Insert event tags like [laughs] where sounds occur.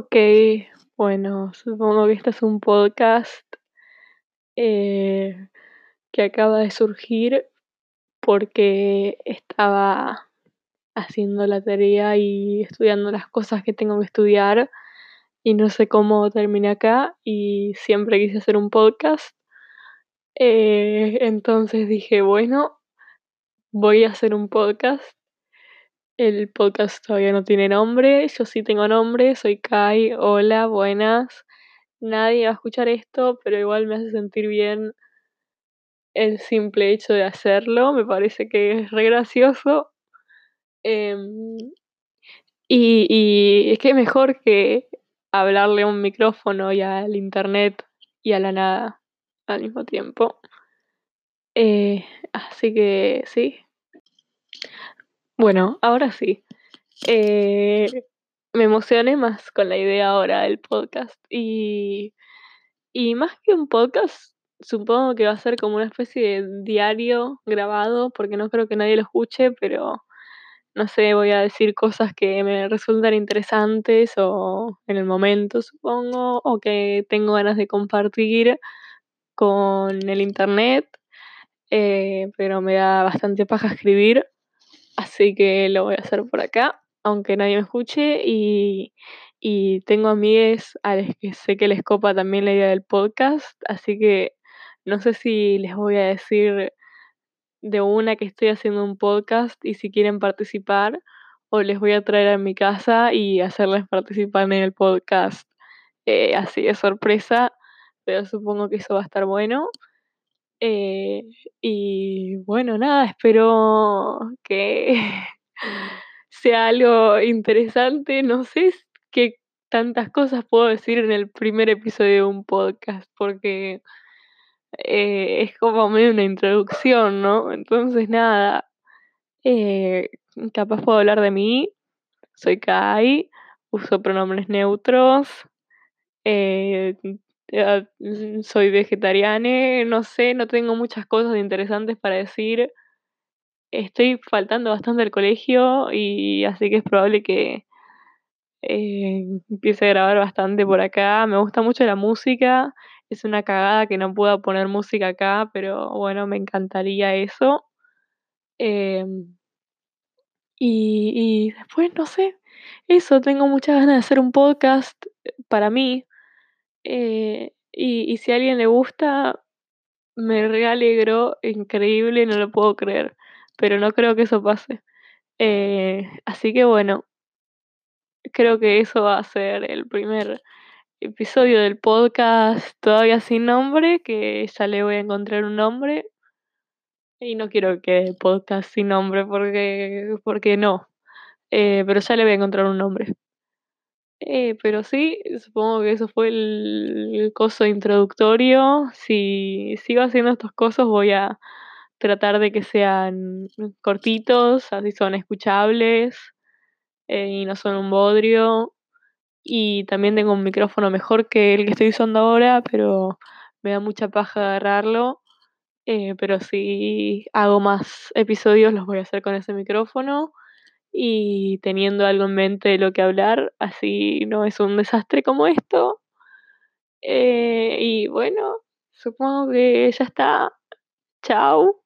Ok, bueno, supongo que este es un podcast eh, que acaba de surgir porque estaba haciendo la tarea y estudiando las cosas que tengo que estudiar y no sé cómo terminé acá y siempre quise hacer un podcast. Eh, entonces dije, bueno, voy a hacer un podcast. El podcast todavía no tiene nombre, yo sí tengo nombre, soy Kai, hola, buenas. Nadie va a escuchar esto, pero igual me hace sentir bien el simple hecho de hacerlo, me parece que es re gracioso. Em, y, y es que es mejor que hablarle a un micrófono y al internet y a la nada al mismo tiempo. Eh, así que sí. Bueno, ahora sí. Eh, me emocioné más con la idea ahora del podcast. Y, y más que un podcast, supongo que va a ser como una especie de diario grabado, porque no creo que nadie lo escuche, pero no sé, voy a decir cosas que me resultan interesantes o en el momento, supongo, o que tengo ganas de compartir con el internet, eh, pero me da bastante paja escribir, así que lo voy a hacer por acá, aunque nadie me escuche y, y tengo amigas a las que sé que les copa también la idea del podcast, así que no sé si les voy a decir de una que estoy haciendo un podcast y si quieren participar o les voy a traer a mi casa y hacerles participar en el podcast eh, así de sorpresa, pero supongo que eso va a estar bueno. Eh, y bueno, nada, espero que [laughs] sea algo interesante. No sé qué tantas cosas puedo decir en el primer episodio de un podcast, porque eh, es como medio una introducción, ¿no? Entonces, nada, eh, capaz puedo hablar de mí. Soy Kai, uso pronombres neutros. Eh, soy vegetariana, no sé, no tengo muchas cosas interesantes para decir. Estoy faltando bastante al colegio y así que es probable que eh, empiece a grabar bastante por acá. Me gusta mucho la música. Es una cagada que no pueda poner música acá, pero bueno, me encantaría eso. Em, y, y después, no sé, eso, tengo muchas ganas de hacer un podcast para mí. Eh, y, y si a alguien le gusta, me re alegro, increíble, no lo puedo creer. Pero no creo que eso pase. Eh, así que bueno, creo que eso va a ser el primer episodio del podcast todavía sin nombre, que ya le voy a encontrar un nombre. Y no quiero que podcast sin nombre porque, porque no. Eh, pero ya le voy a encontrar un nombre. Eh, pero sí, supongo que eso fue el, coso introductorio. Si sigo haciendo estas cosas voy a tratar de que sean cortitos, así son escuchables eh, y no son un bodrio. Y también tengo un micrófono mejor que el que estoy usando ahora, pero me da mucha paja agarrarlo. Eh, pero si hago más episodios los voy a hacer con ese micrófono y teniendo algo en mente de lo que hablar, así no es un desastre como esto. Eh, y bueno, supongo que ya está. Chao.